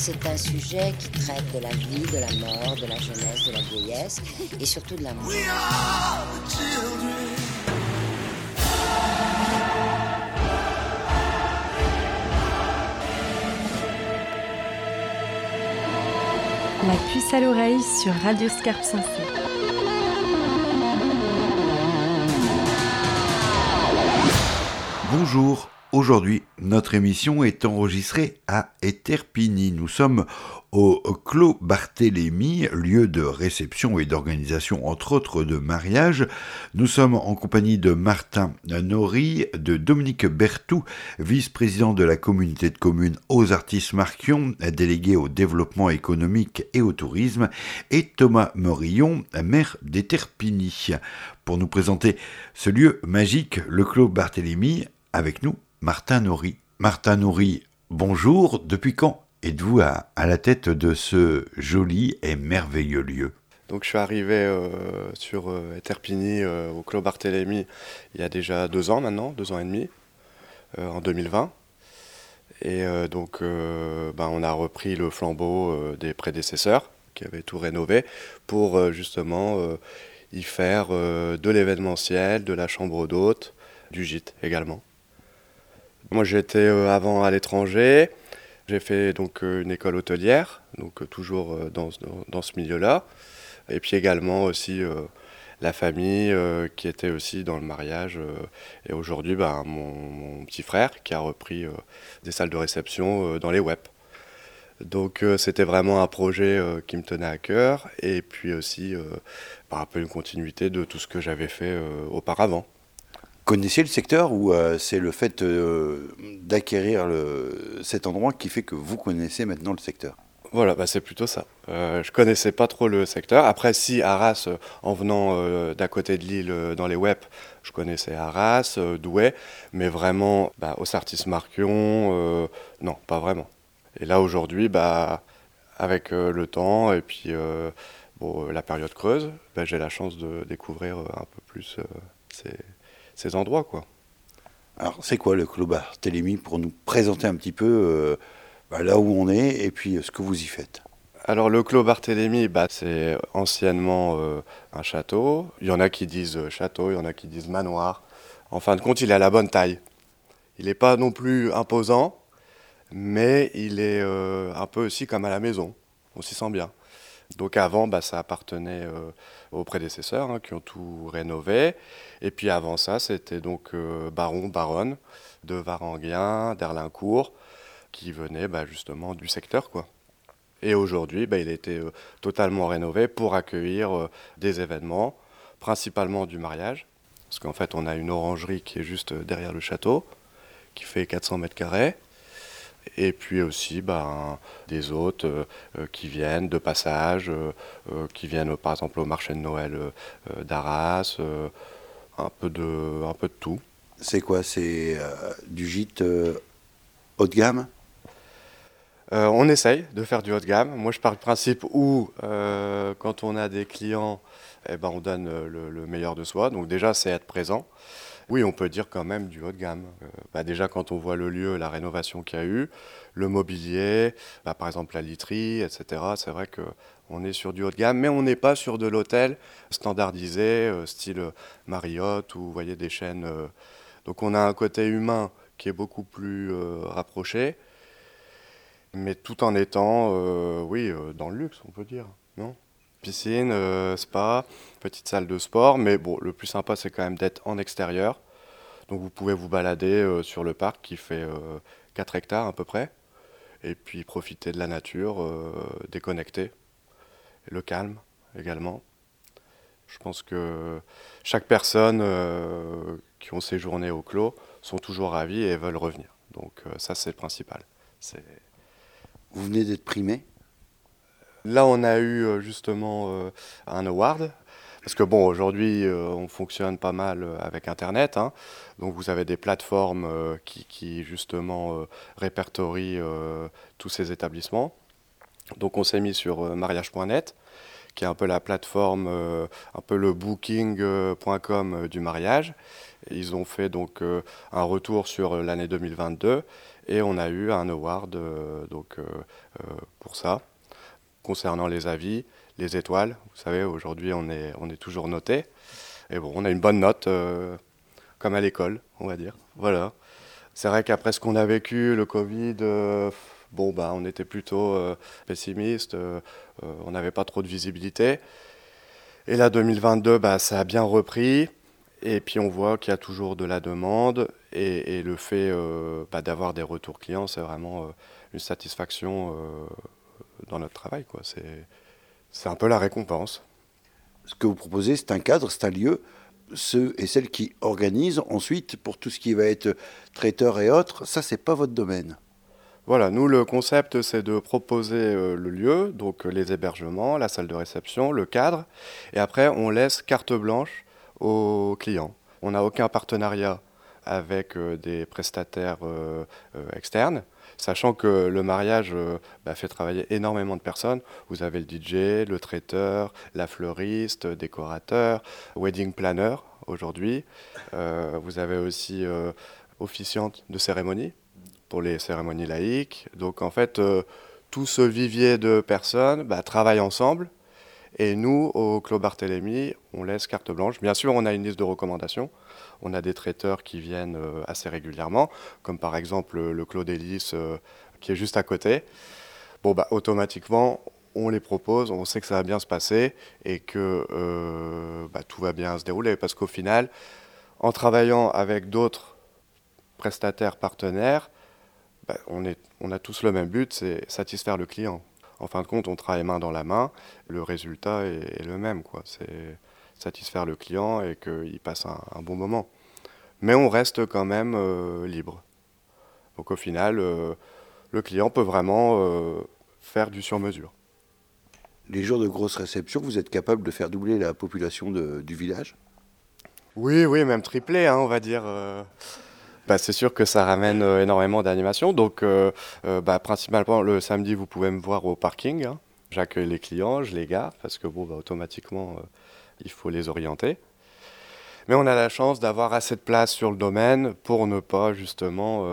C'est un sujet qui traite de la vie, de la mort, de la jeunesse, de la vieillesse et surtout de l'amour. La puce à l'oreille sur Radio Scarpe Sensée. Bonjour, aujourd'hui notre émission est enregistrée à Eterpini. Nous sommes au Clos Barthélemy, lieu de réception et d'organisation entre autres de mariage. Nous sommes en compagnie de Martin Nori, de Dominique Bertou, vice-président de la communauté de communes aux artistes Marquion, délégué au développement économique et au tourisme, et Thomas Morillon, maire d'Eterpini. Pour nous présenter ce lieu magique, le Clos Barthélemy, avec nous, Martin Nori. Martin Nori, bonjour. Depuis quand êtes-vous à, la tête de ce joli et merveilleux lieu? Donc je suis arrivé euh, sur euh, Eterpini euh, au Clos Barthélemy il y a déjà deux ans maintenant, deux ans et demi, en 2020. Et donc ben, on a repris le flambeau des prédécesseurs qui avaient tout rénové pour justement y faire de l'événementiel, de la chambre d'hôte, du gîte également. Moi j'étais euh, avant à l'étranger, j'ai fait donc euh, une école hôtelière, donc euh, toujours dans, dans, ce milieu-là. Et puis également aussi la famille qui était aussi dans le mariage. Et aujourd'hui, bah, mon, mon, petit frère qui a repris des salles de réception dans les web. Donc c'était vraiment un projet qui me tenait à cœur. Et puis aussi bah, un peu une continuité de tout ce que j'avais fait auparavant connaissiez le secteur ou euh, c'est le fait euh, d'acquérir cet endroit qui fait que vous connaissez maintenant le secteur? Voilà, bah c'est plutôt ça. Euh, je connaissais pas trop le secteur. Après, si Arras, en venant euh, d'à côté de l'île dans les web, je connaissais Arras, euh, Douai, mais vraiment bah, au Sartis Marquion, non, pas vraiment. Et là aujourd'hui, bah, avec le temps et puis la période creuse, bah, j'ai la chance de découvrir un peu plus ces ces endroits. Quoi. Alors, c'est quoi le Clos Barthélemy pour nous présenter un petit peu euh, bah, là où on est et puis ce que vous y faites? Alors, le Clos Barthélemy, bah, c'est anciennement euh, un château. Il y en a qui disent château, il y en a qui disent manoir. En fin de compte, il est à la bonne taille. Il n'est pas non plus imposant, mais il est euh, un peu aussi comme à la maison. On s'y sent bien. Donc avant, bah, ça appartenait euh, aux prédécesseurs hein, qui ont tout rénové. Et puis avant ça, c'était donc euh, baron, baronne de Varanguien, d'Erlincourt, qui venaient bah, justement du secteur. Quoi. Et aujourd'hui, bah, il a été euh, totalement rénové pour accueillir euh, des événements, principalement du mariage. Parce qu'en fait, on a une orangerie qui est juste derrière le château, qui fait 400 mètres carrés et puis aussi ben, des hôtes euh, qui viennent de passage, euh, qui viennent par exemple au marché de Noël euh, d'Arras, un, peu de, un peu de tout. C'est quoi? C'est du gîte haut de gamme? Euh, on essaye de faire du haut de gamme. Moi, je pars du principe où, euh, quand on a des clients, eh ben, on donne le, le, meilleur de soi. Donc déjà, c'est être présent. Oui, on peut dire quand même du haut de gamme. Euh, bah, déjà, quand on voit le lieu, la rénovation qu'il y a eu, le mobilier, bah, par exemple la literie, etc., c'est vrai qu'on est sur du haut de gamme, mais on n'est pas sur de l'hôtel standardisé, euh, style Marriott ou vous voyez des chaînes. Euh, donc on a un côté humain qui est beaucoup plus rapproché mais tout en étant, euh, oui, euh, dans le luxe, on peut dire, non? Piscine, euh, spa, petite salle de sport, mais bon, le plus sympa, c'est quand même d'être en extérieur. Donc vous pouvez vous balader euh, sur le parc qui fait 4 euh, hectares à peu près, et puis profiter de la nature, déconnecter, le calme également. Je pense que chaque personne qui ont séjourné au clos sont toujours ravis et veulent revenir. Donc ça, c'est le principal. Vous venez d'être primé? Là, on a eu euh, justement euh, un award. Parce que bon, aujourd'hui, euh, on fonctionne pas mal avec Internet. Hein. Donc, vous avez des plateformes qui, justement répertorient tous ces établissements. Donc, on s'est mis sur mariage.net, qui est un peu la plateforme, un peu le booking.com du mariage. Ils ont fait donc un retour sur l'année 2022 Et on a eu un award pour ça. Concernant les avis, les étoiles, vous savez, aujourd'hui on est, on est toujours noté. Et bon, on a une bonne note, comme à l'école, on va dire. Voilà. C'est vrai qu'après ce qu'on a vécu, le Covid, bon, bah, on était plutôt pessimiste, on n'avait pas trop de visibilité. Et là, 2022, bah, ça a bien repris. Et puis on voit qu'il y a toujours de la demande et, le fait euh, bah, d'avoir des retours clients, c'est vraiment euh, une satisfaction euh, dans notre travail. C'est un peu la récompense. Ce que vous proposez, c'est un cadre, c'est un lieu. Ceux et celles qui organisent ensuite pour tout ce qui va être traiteur et autres, ça, c'est pas votre domaine. Voilà, nous, le concept, c'est de proposer le lieu, donc les hébergements, la salle de réception, le cadre, et après, on laisse carte blanche aux clients. On n'a aucun partenariat avec euh, des prestataires euh, euh, externes, sachant que le mariage bah, fait travailler énormément de personnes. Vous avez le DJ, le traiteur, la fleuriste, décorateur, wedding planner aujourd'hui. vous avez aussi officiante de cérémonie pour les cérémonies laïques. Donc en fait, tout ce vivier de personnes bah, travaille ensemble et nous, au Clos Barthélemy, on laisse carte blanche. Bien sûr, on a une liste de recommandations. On a des traiteurs qui viennent euh, assez régulièrement, comme par exemple le Clos d'Hélice euh, qui est juste à côté. Bon, bah, automatiquement, on les propose, on sait que ça va bien se passer et que euh, bah, tout va bien se dérouler. Parce qu'au final, en travaillant avec d'autres prestataires partenaires, bah, on, est, on a tous le même but, c'est satisfaire le client en fin de compte, on travaille main dans la main. Le résultat est, le même. C'est satisfaire le client et qu'il passe un, bon moment. Mais on reste quand même euh, libre. Donc au final, euh, le client peut vraiment euh, faire du sur-mesure. Les jours de grosse réception, vous êtes capable de faire doubler la population du village? Oui, oui, même tripler, hein, on va dire. Bah, c'est sûr que ça ramène euh, énormément d'animation. Donc, euh, euh, bah, principalement le samedi, vous pouvez me voir au parking. Hein. J'accueille les clients, je les garde parce que bon, bah, automatiquement, il faut les orienter. Mais on a la chance d'avoir assez de place sur le domaine pour ne pas justement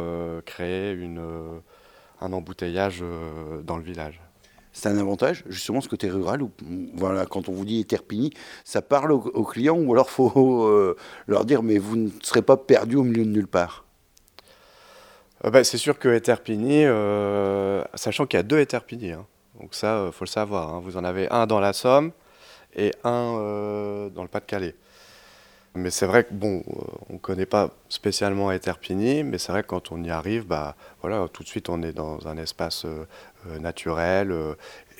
créer une, un embouteillage dans le village. C'est un avantage, justement, ce côté rural, où, voilà, quand on vous dit Terpigny, ça parle aux, clients, ou alors faut leur dire, mais vous ne serez pas perdu au milieu de nulle part? Euh, bah, c'est sûr que Eterpini, euh, sachant qu'il y a deux Eterpini, hein. donc ça, il euh, faut le savoir. Hein. vous en avez un dans la Somme et un dans le Pas-de-Calais. Mais c'est vrai que bon, on ne connaît pas spécialement Eterpini, mais c'est vrai que quand on y arrive, bah, voilà, tout de suite on est dans un espace naturel.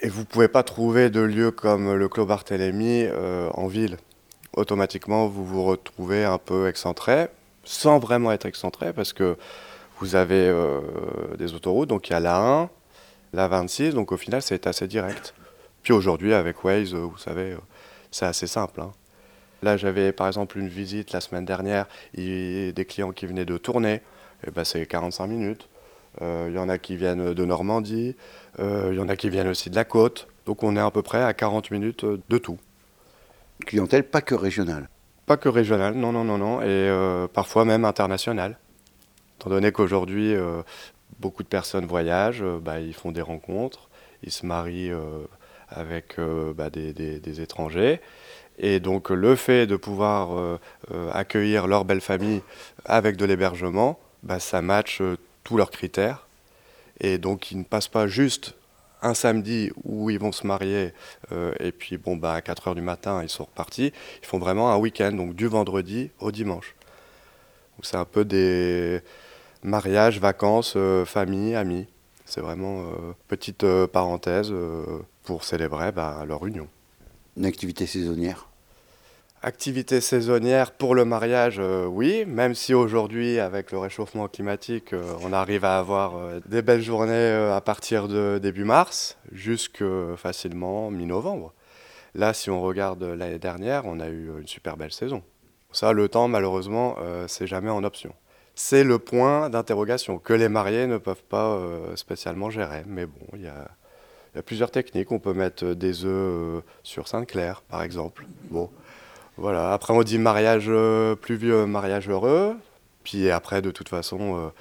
et vous ne pouvez pas trouver de lieu comme le Clos Barthélemy en ville. Automatiquement, vous vous retrouvez un peu excentré, sans vraiment être excentré, parce que vous avez euh, des autoroutes, donc il y a la 1, la 26, donc au final c'est assez direct. Puis aujourd'hui avec Waze, euh, vous savez, euh, c'est assez simple. Hein. Là j'avais par exemple une visite la semaine dernière, et des clients qui venaient de tourner, et ben c'est 45 minutes. Il y en a qui viennent de Normandie, il y en a qui viennent aussi de la côte, donc on est à peu près à 40 minutes de tout. Clientèle pas que régionale Pas que régionale, non, non, non, non, et parfois même internationale. Étant donné qu'aujourd'hui, euh, beaucoup de personnes voyagent, euh, bah, ils font des rencontres, ils se marient euh, avec bah, des, étrangers. Et donc le fait de pouvoir accueillir leur belle famille avec de l'hébergement, bah, ça matche tous leurs critères. Et donc ils ne passent pas juste un samedi où ils vont se marier et puis bon bah à 4 heures du matin ils sont repartis. Ils font vraiment un week-end, donc du vendredi au dimanche. c'est un peu des, mariage, vacances, euh, famille, amis. C'est vraiment euh, petite euh, parenthèse pour célébrer bah, leur union. Une activité saisonnière? Activité saisonnière pour le mariage, oui, même si aujourd'hui, avec le réchauffement climatique, on arrive à avoir des belles journées à partir de début mars, jusque facilement mi-novembre. Là, si on regarde l'année dernière, on a eu une super belle saison. Ça, le temps, malheureusement, c'est jamais en option c'est le point d'interrogation que les mariés ne peuvent pas euh, spécialement gérer. Mais bon, il y a, plusieurs techniques. On peut mettre des œufs euh, sur Sainte-Claire, par exemple. Bon, voilà. Après, on dit mariage euh, pluvieux, mariage heureux. Puis après, de toute façon,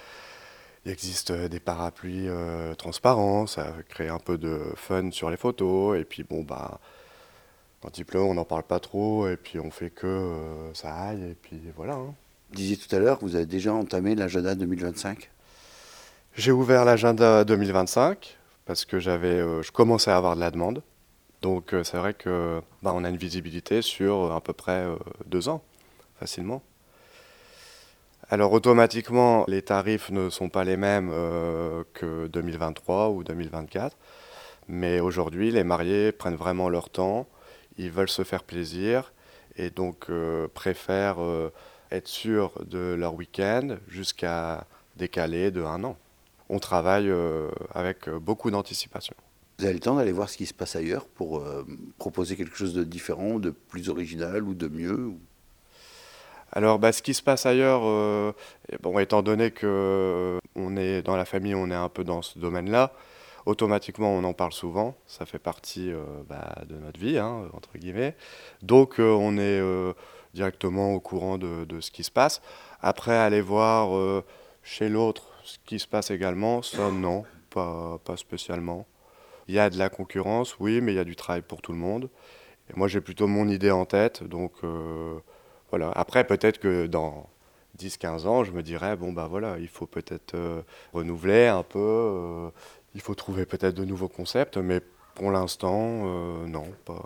Il existe des parapluies transparents, ça crée un peu de fun sur les photos. Et puis bon, bah, quand il pleut, on n'en parle pas trop. Et puis on fait que ça aille. Et puis voilà. Hein. Vous disiez tout à l'heure que vous avez déjà entamé l'agenda 2025 J'ai ouvert l'agenda 2025 parce que j'avais, je commençais à avoir de la demande. Donc c'est vrai que bah, on a une visibilité sur à peu près deux ans, facilement. Alors automatiquement, les tarifs ne sont pas les mêmes euh, que 2023 ou 2024, mais aujourd'hui, les mariés prennent vraiment leur temps, ils veulent se faire plaisir et donc euh, préfèrent euh, être sûrs de leur week-end jusqu'à décaler de un an. On travaille avec beaucoup d'anticipation. Vous avez le temps d'aller voir ce qui se passe ailleurs pour proposer quelque chose de différent, de plus original ou de mieux alors, bah, ce qui se passe ailleurs, euh, bon, étant donné que euh, on est dans la famille, on est un peu dans ce domaine-là, automatiquement, on en parle souvent. Ça fait partie euh, bah, de notre vie, hein, entre guillemets. Donc, on est directement au courant de, ce qui se passe. Après, aller voir chez l'autre ce qui se passe également, ça, non, pas, pas spécialement. Il y a de la concurrence, oui, mais il y a du travail pour tout le monde. Et moi, j'ai plutôt mon idée en tête, donc après, peut-être que dans 10-15 ans, je me dirais, bon, bah voilà, il faut peut-être euh, renouveler un peu, euh, il faut trouver peut-être de nouveaux concepts, mais pour l'instant, euh, non, pas,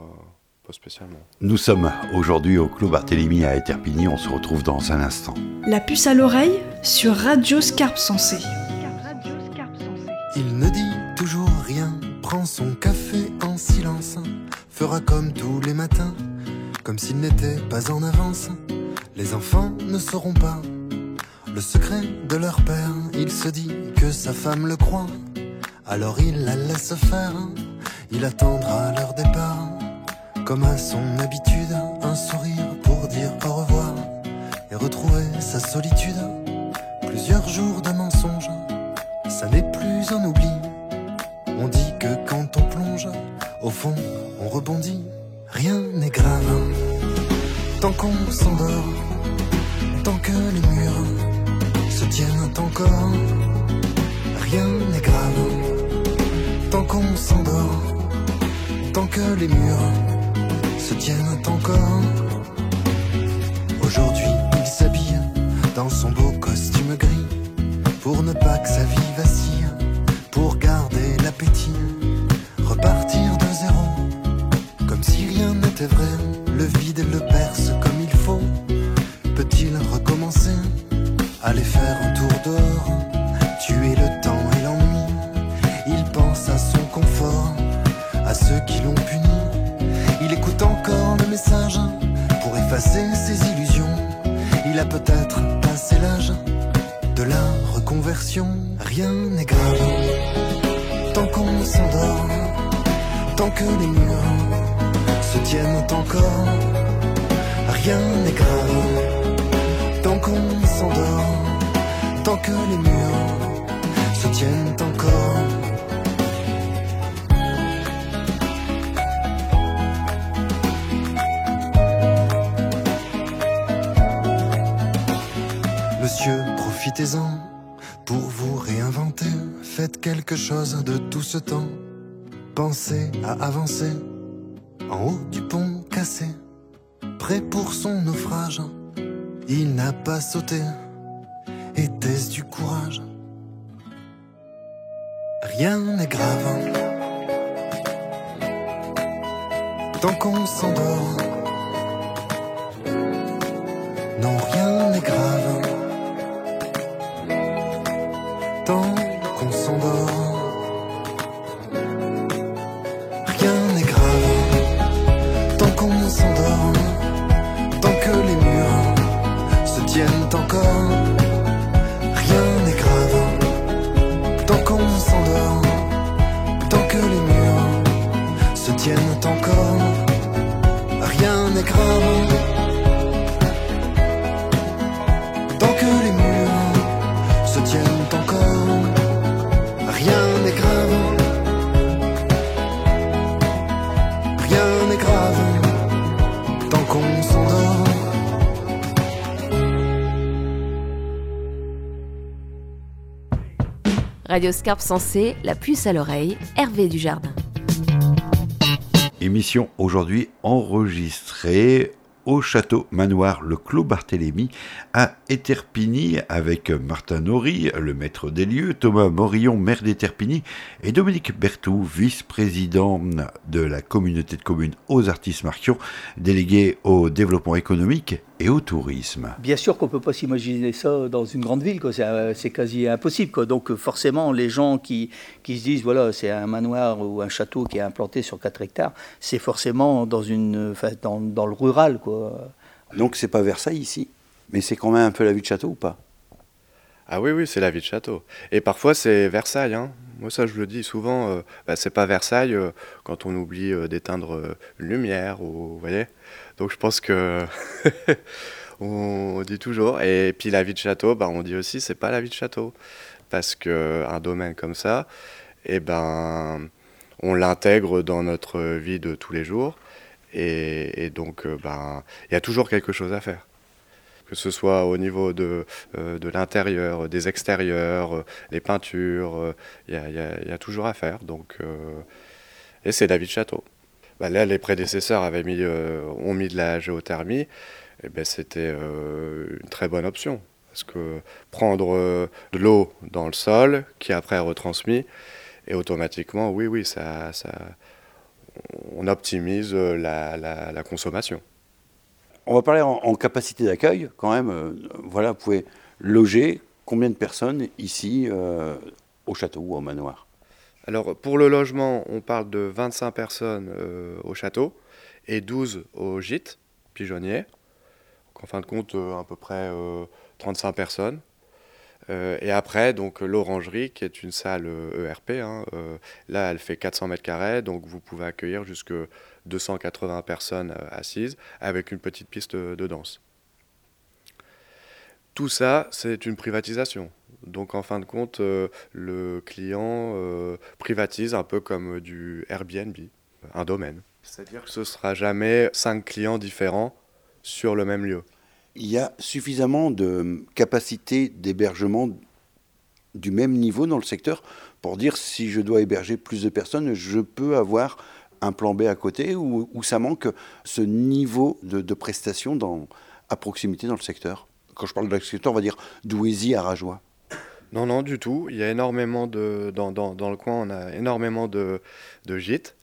pas spécialement. Nous sommes aujourd'hui au Clos Barthélemy à Eterpigny, on se retrouve dans un instant. La puce à l'oreille sur Radio Scarpe Sensé. Il ne dit toujours rien, prend son café en silence, fera comme tous les matins comme s'il n'était pas en avance. Les enfants ne sauront pas le secret de leur père. Il se dit que sa femme le croit, alors il la laisse faire. Il attendra leur départ, comme à son habitude, un sourire pour dire au revoir et retrouver sa solitude. Plusieurs jours de mensonges, ça n'est plus un oubli. On dit que quand on plonge, au fond, on rebondit rien n'est grave. Tant qu'on s'endort, tant que les murs se tiennent encore, rien n'est grave. Tant qu'on s'endort, tant que les murs se tiennent encore. Aujourd'hui, il s'habille dans son beau costume gris pour ne pas que sa vie vacille, qu'on s'endort, tant que les murs se tiennent encore. Rien n'est grave tant qu'on s'endort, tant que les murs se tiennent encore. Monsieur, profitez-en. Faites quelque chose de tout ce temps. Pensez à avancer en haut du pont cassé, prêt pour son naufrage. Il n'a pas sauté, était-ce du courage? Rien n'est grave, tant qu'on s'endort. Tant qu'on s'endort, tant que les murs se tiennent encore, rien n'est grave. Radio Scarpe la puce à l'oreille, Hervé Dujardin. Émission aujourd'hui enregistrée au château manoir Le Clos Barthélemy à Éterpigny avec Martin Nori, le maître des lieux, Thomas Morillon, maire d'Éterpigny et Dominique Berthou, vice-président de la communauté de communes aux artistes marquions, délégué au développement économique et au tourisme. Bien sûr qu'on ne peut pas s'imaginer ça dans une grande ville, euh, c'est quasi impossible. Quoi. Donc forcément, les gens qui, qui se disent, voilà, c'est un manoir ou un château qui est implanté sur 4 hectares, c'est forcément dans, une, dans, dans le rural. Quoi. Donc c'est pas Versailles ici, mais c'est quand même un peu la vie de château ou pas? Ah oui, oui, c'est la vie de château. Et parfois c'est Versailles. Hein. Moi, ça, je le dis souvent, euh, bah, c'est pas Versailles euh, quand on oublie d'éteindre une lumière, ou, vous voyez donc je pense que on dit toujours. Et puis la vie de château, bah, on dit aussi c'est pas la vie de château parce que un domaine comme ça, eh ben on l'intègre dans notre vie de tous les jours et, donc euh, ben il y a toujours quelque chose à faire que ce soit au niveau de, euh, de l'intérieur, des extérieurs, les peintures, il y, a toujours à faire. Donc, et c'est de château. Bah, là, les prédécesseurs avaient mis, euh, ont mis de la géothermie, eh ben, c'était euh, une très bonne option. Parce que prendre euh, de l'eau dans le sol, qui après est retransmis, et automatiquement, oui, oui, ça, ça, on optimise la, la, consommation. On va parler en, capacité d'accueil, quand même. voilà, vous pouvez loger combien de personnes ici au château ou au manoir? Alors pour le logement, on parle de 25 personnes euh, au château et 12 au gîte pigeonnier. En fin de compte, euh, à peu près 35 euh, personnes. et après, donc l'orangerie, qui est une salle ERP, e hein, là, elle fait 400 mètres carrés, donc vous pouvez accueillir jusque 280 personnes assises avec une petite piste de danse. Tout ça, c'est une privatisation. Donc en fin de compte, euh, le client euh, privatise un peu comme du Airbnb, un domaine. C'est-à-dire que ce ne sera jamais cinq clients différents sur le même lieu. Il y a suffisamment de capacité d'hébergement du même niveau dans le secteur pour dire si je dois héberger plus de personnes, je peux avoir un plan B à côté ou, ça manque ce niveau de, de prestation dans, à proximité dans le secteur? Quand je parle de secteur, on va dire d'Ouézy à Rajoie. Non, non, du tout. Il y a énormément de. Dans, le coin, on a énormément de, gîtes.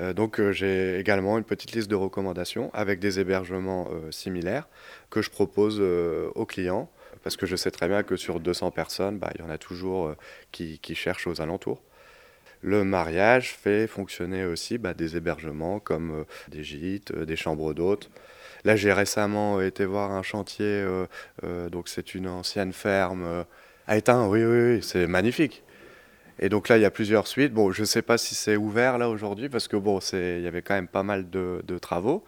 Euh, donc euh, j'ai également une petite liste de recommandations avec des hébergements euh, similaires que je propose aux clients parce que je sais très bien que sur 200 personnes, bah, il y en a toujours qui, qui, cherchent aux alentours. Le mariage fait fonctionner aussi bah, des hébergements comme des gîtes, des chambres d'hôtes. Là j'ai récemment été voir un chantier, donc c'est une ancienne ferme a éteint, oui, oui, oui, c'est magnifique. Et donc là, il y a plusieurs suites. Bon, je ne sais pas si c'est ouvert là aujourd'hui, parce que bon, il y avait quand même pas mal de, travaux.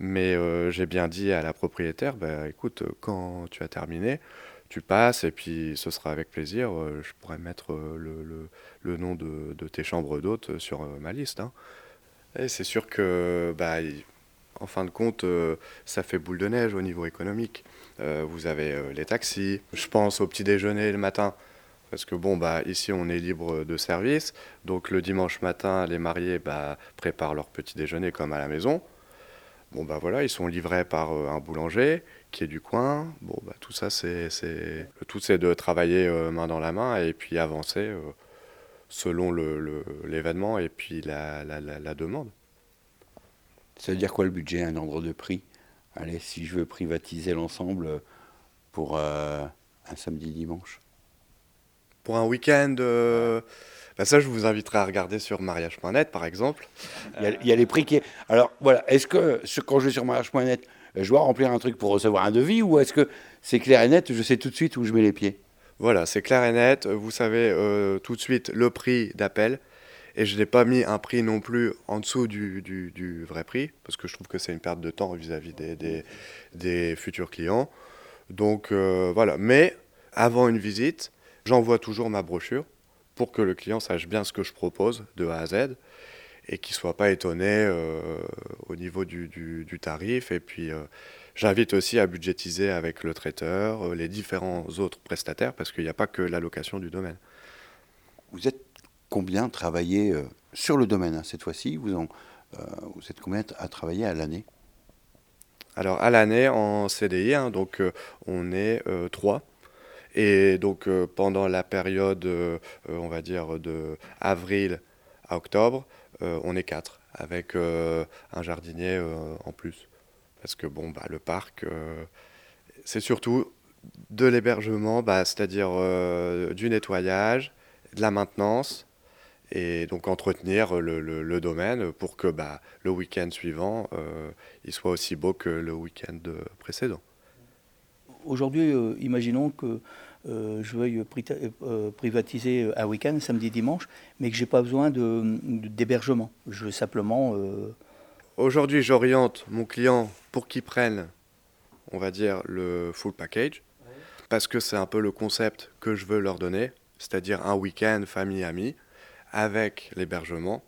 Mais euh, j'ai bien dit à la propriétaire, bah, écoute, quand tu as terminé, tu passes et puis ce sera avec plaisir. Euh, je pourrais mettre euh, le, le, nom de, de, tes chambres d'hôtes sur ma liste. Hein. Et c'est sûr que, bah, en fin de compte, ça fait boule de neige au niveau économique. Euh, vous avez euh, les taxis. Je pense au petit déjeuner le matin. Parce que bon, bah, ici on est libre de service. Donc le dimanche matin, les mariés bah, préparent leur petit déjeuner comme à la maison. Bon, bah voilà, ils sont livrés par euh, un boulanger qui est du coin. Bon, bah, tout ça, c'est, tout c'est de travailler main dans la main et puis avancer selon l'événement et puis la, demande. Ça veut dire quoi le budget, un ordre de prix? Allez, si je veux privatiser l'ensemble pour euh, un samedi-dimanche Pour un week-end euh, bah ça, je vous inviterai à regarder sur mariage.net, par exemple. Il y, a, les prix qui. Alors, voilà, est-ce que quand je vais sur mariage.net, je dois remplir un truc pour recevoir un devis ou est-ce que c'est clair et net, je sais tout de suite où je mets les pieds? Voilà, c'est clair et net. Vous savez euh, tout de suite le prix d'appel. Et je n'ai pas mis un prix non plus en dessous du, vrai prix, parce que je trouve que c'est une perte de temps vis-à-vis des, futurs clients. Donc euh, voilà, mais avant une visite, j'envoie toujours ma brochure pour que le client sache bien ce que je propose de A à Z et qu'il ne soit pas étonné euh, au niveau du, du, tarif. Et puis euh, j'invite aussi à budgétiser avec le traiteur, les différents autres prestataires, parce qu'il n'y a pas que l'allocation du domaine. Vous êtes combien travaillé euh, sur le domaine hein, cette fois-ci euh, vous êtes combien à travailler à l'année? Alors à l'année en CDI, hein, donc euh, on est trois. Et donc pendant la période, on va dire de avril à octobre, on est quatre avec un jardinier en plus. Parce que bon, bah, le parc, c'est surtout de l'hébergement, bah, c'est-à-dire du nettoyage, de la maintenance, et donc entretenir le, domaine pour que bah, le week-end suivant, euh, il soit aussi beau que le week-end précédent. Aujourd'hui, euh, imaginons que euh, je veuille privatiser un week-end, samedi, dimanche, mais que je n'ai pas besoin d'hébergement. je veux simplement... Aujourd'hui, j'oriente mon client pour qu'il prenne, on va dire, le full package, parce que c'est un peu le concept que je veux leur donner, c'est-à-dire un week-end famille-amis avec l'hébergement.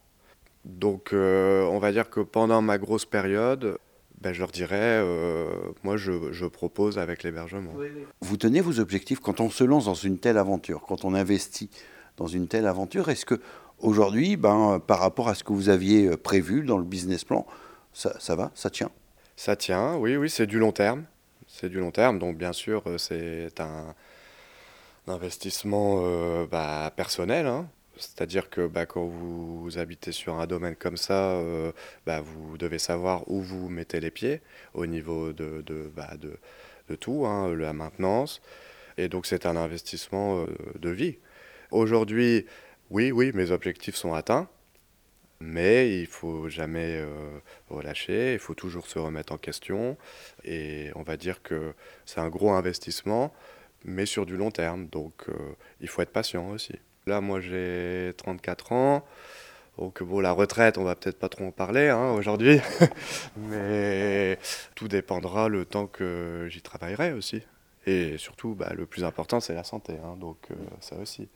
Donc euh, on va dire que pendant ma grosse période, ben, je leur dirais, euh, moi je, je, propose avec l'hébergement. Vous tenez vos objectifs quand on se lance dans une telle aventure, quand on investit dans une telle aventure Est-ce que aujourd'hui, ben, par rapport à ce que vous aviez euh, prévu dans le business plan, ça, ça va, ça tient? Ça tient, oui, oui, c'est du long terme. C'est du long terme, donc bien sûr c'est un, investissement bah, personnel. Hein. C'est-à-dire que bah, quand vous, habitez sur un domaine comme ça, euh, bah, vous devez savoir où vous mettez les pieds au niveau de, bah, tout, hein, la maintenance. Et donc c'est un investissement euh, de vie. Aujourd'hui, oui, oui, mes objectifs sont atteints, mais il faut jamais euh, relâcher, il faut toujours se remettre en question. Et on va dire que c'est un gros investissement, mais sur du long terme. Donc il faut être patient aussi. Là, moi, j'ai 34 ans. Donc, bon, la retraite, on va peut-être pas trop en parler hein, aujourd'hui. Mais tout dépendra le temps que j'y travaillerai aussi. Et surtout, bah, le plus important, c'est la santé. Hein, donc, euh, ça aussi.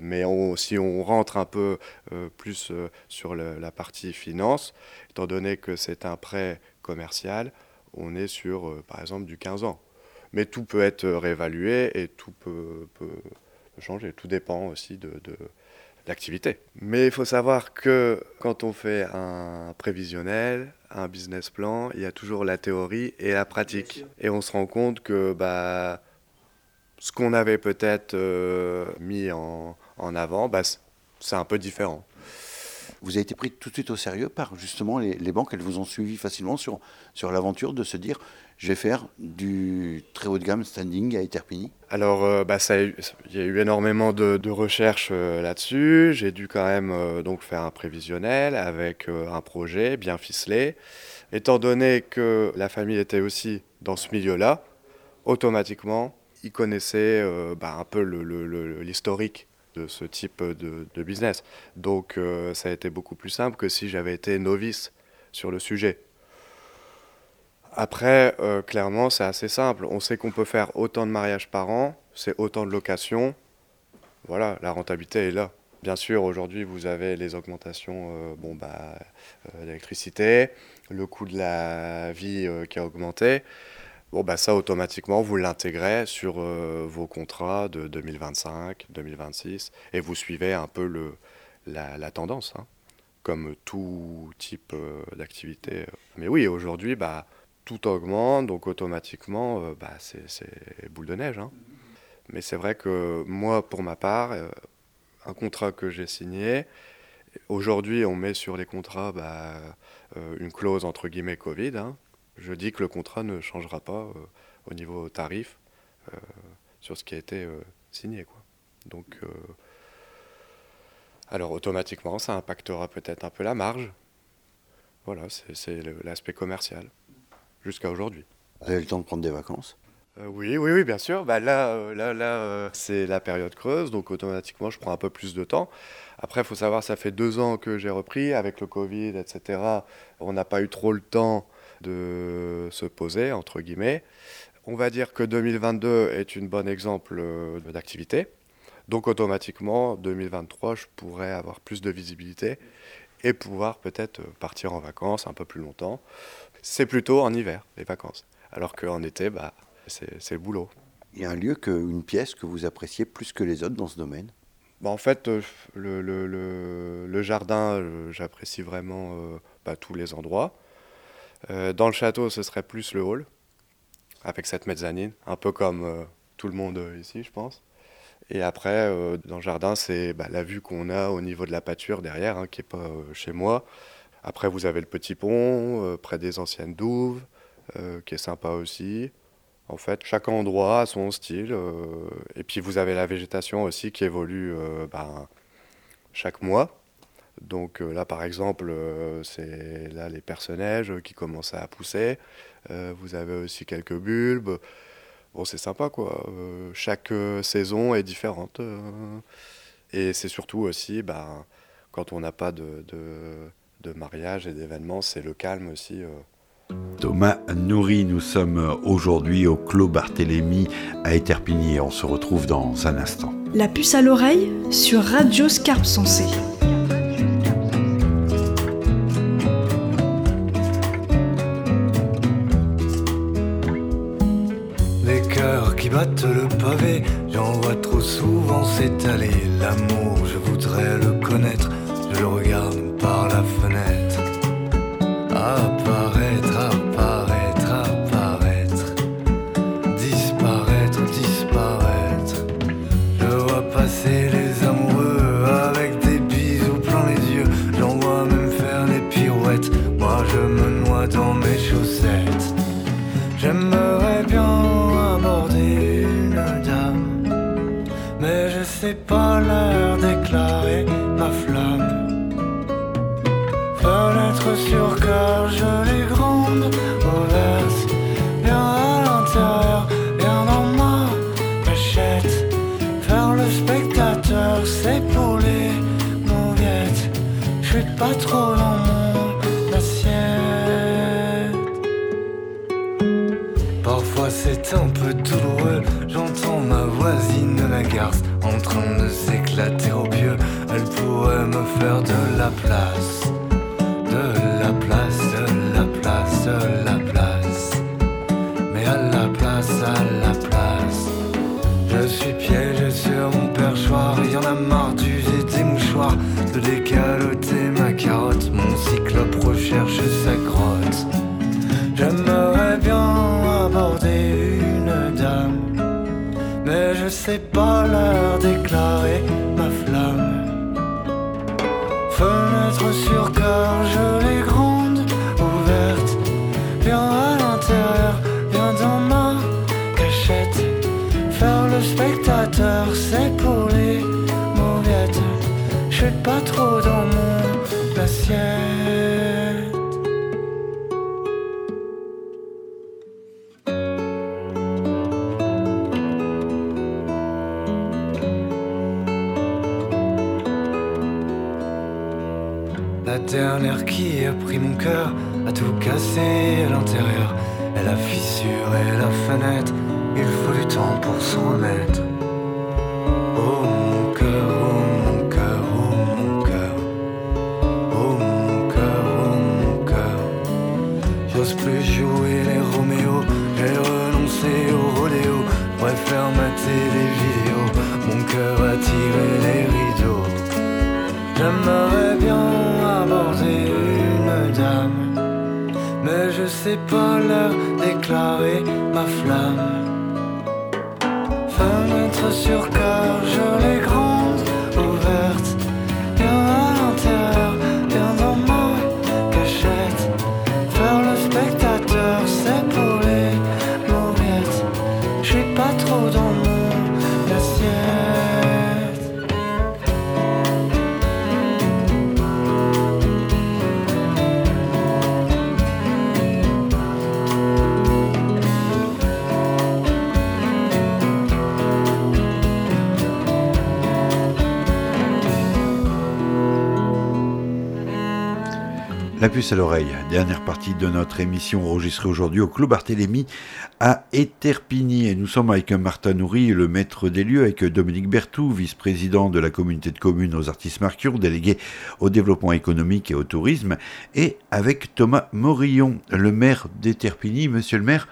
Mais si on rentre un peu euh, plus euh, sur la partie finance, étant donné que c'est un prêt commercial, on est sur, par exemple, du 15 ans. Mais tout peut être réévalué et tout peut, peut changer. Tout dépend aussi de, l'activité. Mais il faut savoir que quand on fait un prévisionnel, un business plan, il y a toujours la théorie et la pratique. Et on se rend compte que bah, ce qu'on avait peut-être euh, mis en, avant, bah, c'est un peu différent. Vous avez été pris tout de suite au sérieux par justement les, banques, elles vous ont suivi facilement sur, sur l'aventure de se dire je vais faire du très haut de gamme standing à Eterpini Alors, euh, bah, il y a eu énormément de, recherches euh, là-dessus. J'ai dû quand même euh, donc faire un prévisionnel avec un projet bien ficelé. Étant donné que la famille était aussi dans ce milieu-là, automatiquement, ils connaissaient bah, un peu l'historique de ce type de, business. Donc, ça a été beaucoup plus simple que si j'avais été novice sur le sujet. Après, euh, clairement, c'est assez simple. On sait qu'on peut faire autant de mariages par an, c'est autant de locations. Voilà, la rentabilité est là. Bien sûr, aujourd'hui, vous avez les augmentations euh, bon, bah, euh, d'électricité, le coût de la vie qui a augmenté. Bon, bah, ça, automatiquement, vous l'intégrez sur vos contrats de 2025, 2026, et vous suivez un peu le, la, tendance, hein, comme tout type d'activité. Mais oui, aujourd'hui, bah, tout augmente, donc automatiquement, euh, bah, c'est boule de neige. Hein. Mais c'est vrai que moi, pour ma part, euh, un contrat que j'ai signé, aujourd'hui, on met sur les contrats bah, euh, une clause entre guillemets Covid. Hein. Je dis que le contrat ne changera pas au niveau tarif sur ce qui a été signé. Quoi. Donc, alors automatiquement, ça impactera peut-être un peu la marge. Voilà, c'est l'aspect commercial jusqu'à aujourd'hui. Vous avez le temps de prendre des vacances? Euh, oui, oui, oui, bien sûr. Bah, là, euh, là, là euh, c'est la période creuse, donc automatiquement, je prends un peu plus de temps. Après, il faut savoir, ça fait deux ans que j'ai repris avec le Covid, etc. On n'a pas eu trop le temps de se poser, entre guillemets. On va dire que 2022 est une bonne exemple d'activité. Donc automatiquement, 2023, je pourrais avoir plus de visibilité et pouvoir peut-être partir en vacances un peu plus longtemps c'est plutôt en hiver, les vacances. Alors qu'en été, bah, c'est le boulot. Il y a un lieu, que, une pièce que vous appréciez plus que les autres dans ce domaine? Bah, En fait, le, le, le, jardin, j'apprécie vraiment bah, tous les endroits. Dans le château, ce serait plus le hall, avec cette mezzanine, un peu comme tout le monde ici, je pense. Et après, dans le jardin, c'est bah, la vue qu'on a au niveau de la pâture derrière, hein, qui n'est pas chez moi. Après, vous avez le petit pont, près des anciennes douves, qui est sympa aussi. En fait, chaque endroit a son style. Euh, et puis vous avez la végétation aussi qui évolue euh, ben, chaque mois. Donc euh, là, par exemple, c'est là les personnages qui commencent à pousser. vous avez aussi quelques bulbes. Bon, c'est sympa, quoi. chaque saison est différente. et c'est surtout aussi, ben, quand on n'a pas de, de, mariage et d'événements, c'est le calme aussi. Thomas Nourri, nous sommes aujourd'hui au Clos Barthélemy à Éterpigny et on se retrouve dans un instant. La puce à l'oreille sur Radio Scarpe Sensée. Un peu douloureux, j'entends ma voisine de la garce en train de s'éclater au pieu. Elle pourrait me faire de la place de la place, de la place, de la place. Mais à la place, à la place. Je suis piégé sur mon perchoir, y en a marre d'user des mouchoirs, de décaloter ma carotte. Mon cyclope recherche sa grotte. Je sais pas leur déclarer ma flamme. Fenêtre sur cœur, jolie grande, ouverte. Bien à l'intérieur, bien dans ma cachette. Faire le spectateur, c'est pour les mauviettes. Je suis pas trop dans mon assiette. A tout cassé à l'intérieur. Elle a fissuré la fenêtre, il faut du temps pour s'en remettre. Oh mon cœur, oh mon cœur, oh mon cœur. Oh mon cœur, oh mon cœur. J'ose plus jouer les Roméo, j'ai renoncé au rodéo. Préfère mater les vidéos, mon cœur a tiré les rideaux. J'aimerais bien je sais pas leur déclarer ma flamme. Fenêtre sur puce à l'oreille, dernière partie de notre émission enregistrée aujourd'hui au Clos Barthélemy à Éterpigny. Nous sommes avec Martin Nourri, le maître des lieux, avec Dominique Bertou, vice-président de la communauté de communes aux artistes marquions, délégué au développement économique et au tourisme, et avec Thomas Morillon, le maire d'Éterpigny. Monsieur le maire,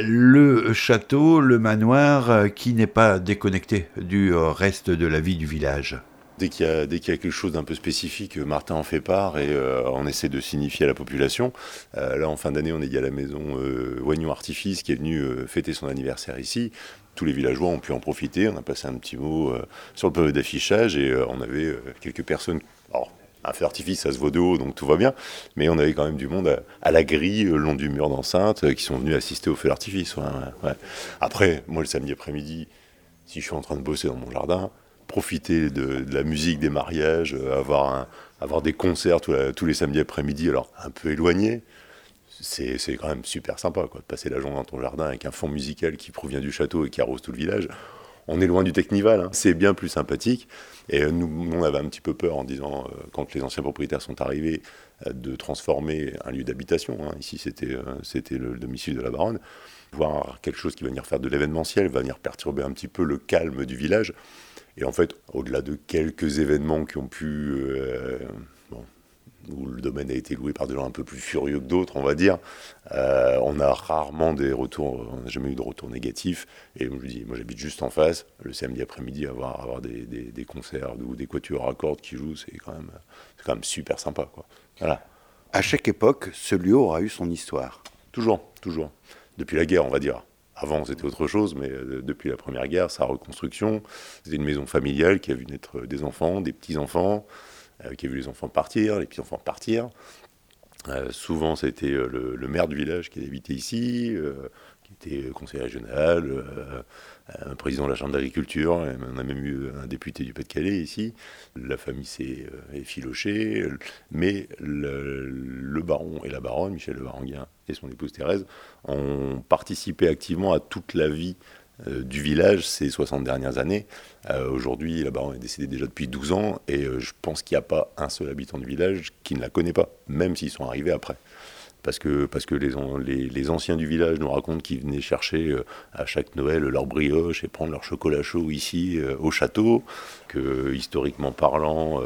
le château, le manoir qui n'est pas déconnecté du reste de la vie du village? Dès qu'il y, a, quelque chose d'un peu spécifique, Martin en fait part et on essaie de signifier à la population. là, en fin d'année, on est à la maison Wagnon Artifice qui est venu fêter son anniversaire ici tous les villageois ont pu en profiter. On a passé un petit mot euh, sur le peu d'affichage et euh, on avait euh, quelques personnes. Alors, un feu d'artifice, ça se vaut de haut, donc tout va bien. Mais on avait quand même du monde à, la grille, le long du mur d'enceinte, qui sont venus assister au feu d'artifice. Après, moi, le samedi après-midi, si je suis en train de bosser dans mon jardin, profiter de, la musique des mariages, avoir, avoir des concerts tous les samedis après-midi, alors un peu éloignés, c'est quand même super sympa quoi, de passer la journée dans ton jardin avec un fond musical qui provient du château et qui arrose tout le village. On est loin du Technival, hein. c'est bien plus sympathique. Et euh, nous, on avait un petit peu peur en disant, euh, quand les anciens propriétaires sont arrivés, euh, de transformer un lieu d'habitation. Hein. Ici, c'était c'était le domicile de la baronne. Voir quelque chose qui va venir faire de l'événementiel, va venir perturber un petit peu le calme du village. Et en fait, au-delà de quelques événements qui ont pu où le domaine a été loué par des gens un peu plus furieux que d'autres, on va dire. Euh, on a rarement des retours, on n'a jamais eu de retours négatifs. Et je dis, moi j'habite juste en face, le samedi après-midi, avoir, avoir des, des, concerts ou des quatuors à cordes qui jouent, c'est quand, même, quand même super sympa. Quoi. Voilà. À chaque époque, ce lieu aura eu son histoire. Toujours, toujours. Depuis la guerre, on va dire. Avant, c'était autre chose, mais euh, depuis la Première Guerre, sa reconstruction, c'était une maison familiale qui a vu naître des enfants, des petits-enfants, euh, qui a vu les enfants partir, les petits-enfants partir. Euh, souvent, c'était euh, le, le, maire du village qui habitait ici, qui était conseiller régional, un président de la Chambre d'agriculture, on a même eu un député du Pas-de-Calais ici. La famille s'est effilochée, mais le, le, baron et la baronne, Michel de Varanguin et son épouse Thérèse, ont participé activement à toute la vie euh, du village ces 60 dernières années. Euh, aujourd'hui, la baronne est décédée déjà depuis 12 ans et euh, je pense qu'il n'y a pas un seul habitant du village qui ne la connaît pas, même s'ils sont arrivés après. Parce que, parce que les, les, les anciens du village nous racontent qu'ils venaient chercher à chaque Noël leur brioche et prendre leur chocolat chaud ici au château, que historiquement parlant,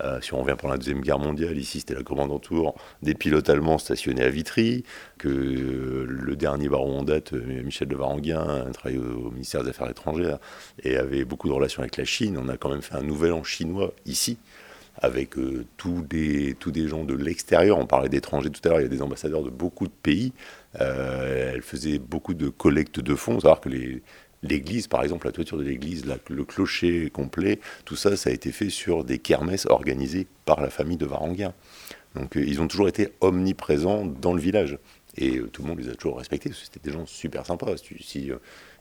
euh, si on revient pour la Deuxième Guerre mondiale, ici c'était la commandanture des pilotes allemands stationnés à Vitry, que euh, le dernier baron en date, euh, Michel de Varanguin, travaillait au, ministère des Affaires étrangères et avait beaucoup de relations avec la Chine. On a quand même fait un nouvel an chinois ici, avec tous, des, tous des gens de l'extérieur. On parlait d'étrangers tout à l'heure, il y a des ambassadeurs de beaucoup de pays. elle faisait beaucoup de collectes de fonds, savoir que les, L'église, par exemple, la toiture de l'église, le clocher complet, tout ça, ça a été fait sur des kermesses organisées par la famille de Varanguin. Donc euh, ils ont toujours été omniprésents dans le village. Et euh, tout le monde les a toujours respectés, c'était des gens super sympas. Si, euh,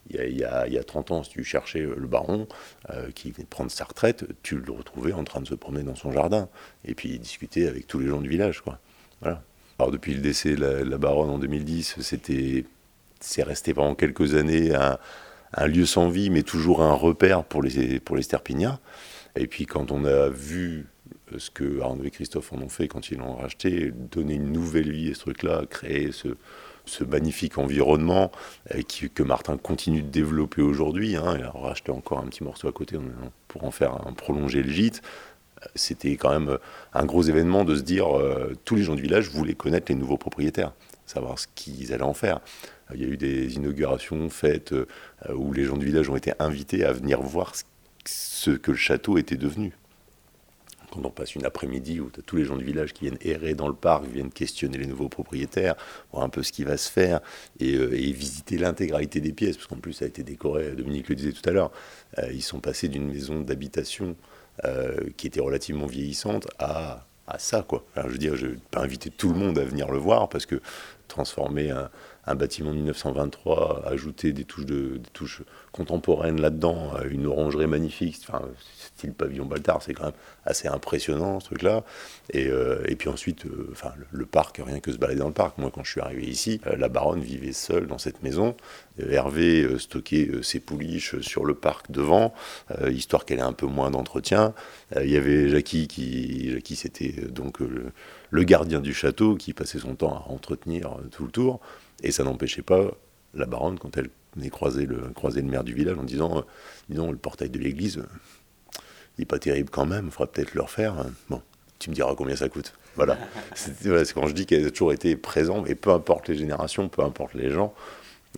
il, y a, il, y a, 30 ans, si tu cherchais le baron qui venait de prendre sa retraite, tu le retrouvais en train de se promener dans son jardin. Et puis discuter avec tous les gens du village. Quoi. Alors depuis le décès de la, la baronne en 2010, c'était, c'est resté pendant quelques années un un lieu sans vie, mais toujours un repère pour les, pour les. Et puis quand on a vu ce que Arnaud et Christophe en ont fait quand ils l'ont racheté, donner une nouvelle vie à ce truc-là, créer ce, ce magnifique environnement euh, que Martin continue de développer aujourd'hui. Hein, il a racheté encore un petit morceau à côté pour en faire un, prolonger le gîte. C'était quand même un gros événement de se dire euh, tous les gens du village voulaient connaître les nouveaux propriétaires, savoir ce qu'ils allaient en faire. Il y a eu des inaugurations faites euh, où les gens du village ont été invités à venir voir ce que le château était devenu. Quand on passe une après-midi où tous les gens du village qui viennent errer dans le parc, viennent questionner les nouveaux propriétaires, voir un peu ce qui va se faire et, euh, visiter l'intégralité des pièces, parce qu'en plus ça a été décoré, Dominique le disait tout à l'heure, euh, ils sont passés d'une maison d'habitation qui était relativement vieillissante à, ça. Quoi. je veux dire, je ne vais pas inviter tout le monde à venir le voir parce que transformer un, un bâtiment de 1923, ajouter des touches, contemporaines là-dedans, une orangerie magnifique, enfin, style pavillon Baltard, c'est quand même assez impressionnant ce truc-là. Et, euh, puis ensuite, euh, enfin, le, parc, rien que se balader dans le parc. Moi, quand je suis arrivé ici, euh, la baronne vivait seule dans cette maison. Hervé stockait ses pouliches sur le parc devant, histoire qu'elle ait un peu moins d'entretien. Il y avait Jackie qui, Jackie c'était donc le gardien du château qui passait son temps à entretenir tout le tour. Et ça n'empêchait pas la baronne, quand elle venait croiser le, croiser le maire du village, en disant euh, Disons, le portail de l'église, euh, il n'est pas terrible quand même, il faudra peut-être le refaire. Bon, tu me diras combien ça coûte. Voilà. C'est quand je dis qu'elle a toujours été présente, et peu importe les générations, peu importe les gens,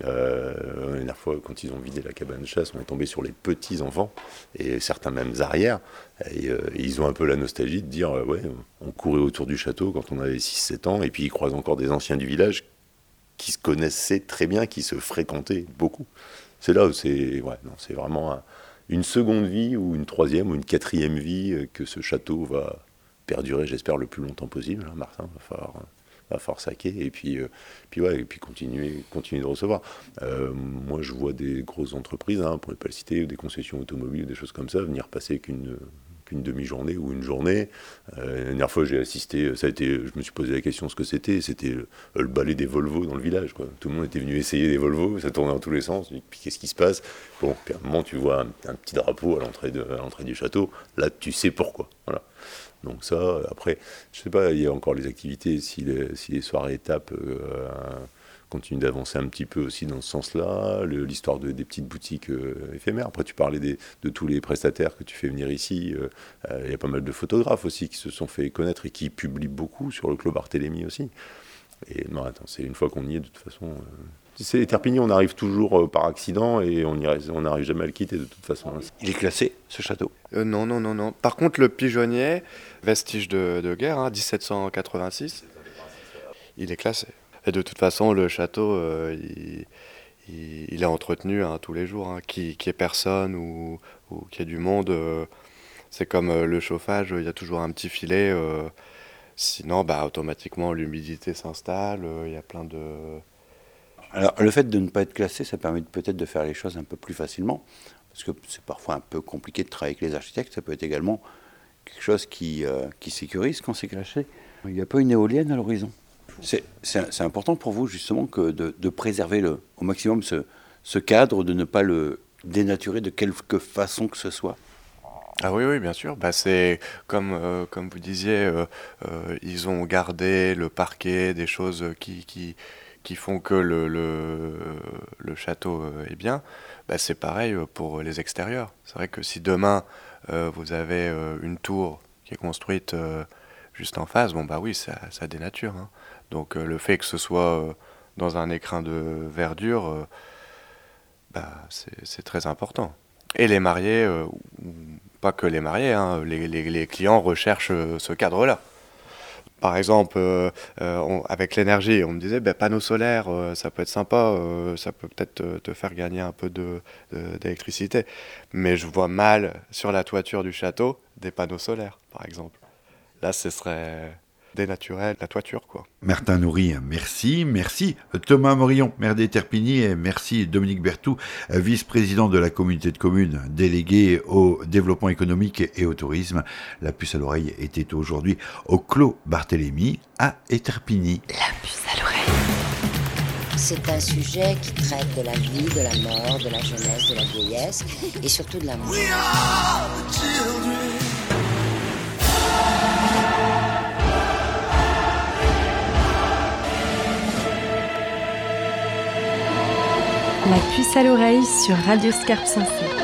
Euh, la dernière fois, quand ils ont vidé la cabane de chasse, on est tombé sur les petits-enfants, et certains même arrières. Et, euh, ils ont un peu la nostalgie de dire euh, Ouais, on courait autour du château quand on avait 6-7 ans, et puis ils croisent encore des anciens du village qui se connaissaient très bien, qui se fréquentaient beaucoup. C'est là où c'est ouais, vraiment une seconde vie, ou une troisième, ou une quatrième vie que ce château va perdurer, j'espère, le plus longtemps possible. Hein, Martin, va falloir à force saquer et puis, euh, puis, ouais, et puis continuer, continuer de recevoir. Euh, moi, je vois des grosses entreprises, hein, pour ne pas le citer, des concessions automobiles, des choses comme ça, venir passer qu'une qu'une demi-journée ou une journée. Euh, la dernière fois, j'ai assisté, ça a été, je me suis posé la question ce que c'était. C'était le, balai des Volvo dans le village. Tout le monde était venu essayer des Volvo, ça tournait dans tous les sens. Puis qu'est-ce qui se passe? Bon, puis à un moment, tu vois un, petit drapeau à l'entrée, du château. Là, tu sais pourquoi. Voilà. Donc ça, après, je sais pas, il y a encore les activités, si les, si les soirées étapes euh, continuent d'avancer un petit peu aussi dans ce sens-là, l'histoire de, des petites boutiques euh, éphémères. Après, tu parlais des, de tous les prestataires que tu fais venir ici. Euh, il y a pas mal de photographes aussi qui se sont fait connaître et qui publient beaucoup sur le Club Barthélemy aussi. Et non, attends, c'est une fois qu'on y est, de toute façon, c'est Terpigny, on arrive toujours euh, par accident et on n'arrive jamais à le quitter de toute façon. Il est classé, ce château? Euh, Non, non, non, non. Par contre, le pigeonnier, vestige de, guerre, 1786, hein, il est classé. Et de toute façon, le château, euh, il, est entretenu hein, tous les jours. Hein. Qui, qui ait personne ou, qu'il y ait du monde, c'est comme le chauffage, il y a toujours un petit filet. sinon, bah, automatiquement, l'humidité s'installe. Il y a plein de alors, le fait de ne pas être classé, ça permet peut-être de faire les choses un peu plus facilement, parce que c'est parfois un peu compliqué de travailler avec les architectes. Ça peut être également quelque chose qui, euh, qui sécurise quand c'est classé. Il n'y a pas une éolienne à l'horizon? C'est important pour vous, justement, que de, préserver le, au maximum ce, ce, cadre, de ne pas le dénaturer de quelque façon que ce soit? Ah oui, oui, bien sûr. Bah, c'est comme, euh, comme vous disiez, euh, ils ont gardé le parquet, des choses qui, qui qui font que le, le, château euh, est bien, bah c'est pareil euh, pour les extérieurs. C'est vrai que si demain euh, vous avez une tour qui est construite juste en face, bon bah oui, ça, ça dénature. Hein. Donc le fait que ce soit dans un écrin de verdure, bah, c'est très important. Et les mariés, pas que les mariés, hein, les, clients recherchent ce cadre-là. Par exemple, euh, euh, avec l'énergie, on me disait, ben, panneaux solaires, euh, ça peut être sympa, ça peut peut-être te, faire gagner un peu d'électricité. Mais je vois mal sur la toiture du château des panneaux solaires, par exemple. Là, ce serait dénaturer la toiture. Quoi. Martin Nourri, merci. Merci Thomas Morillon, maire d'Eterpigny, et merci Dominique Bertou, vice-président de la communauté de communes, délégué au développement économique et au tourisme. La puce à l'oreille était aujourd'hui au Clos Barthélemy à Eterpigny. La puce à l'oreille. C'est un sujet qui traite de la vie, de la mort, de la jeunesse, de la vieillesse et surtout de l'amour. La puce à l'oreille sur Radio Scarpe Sensée.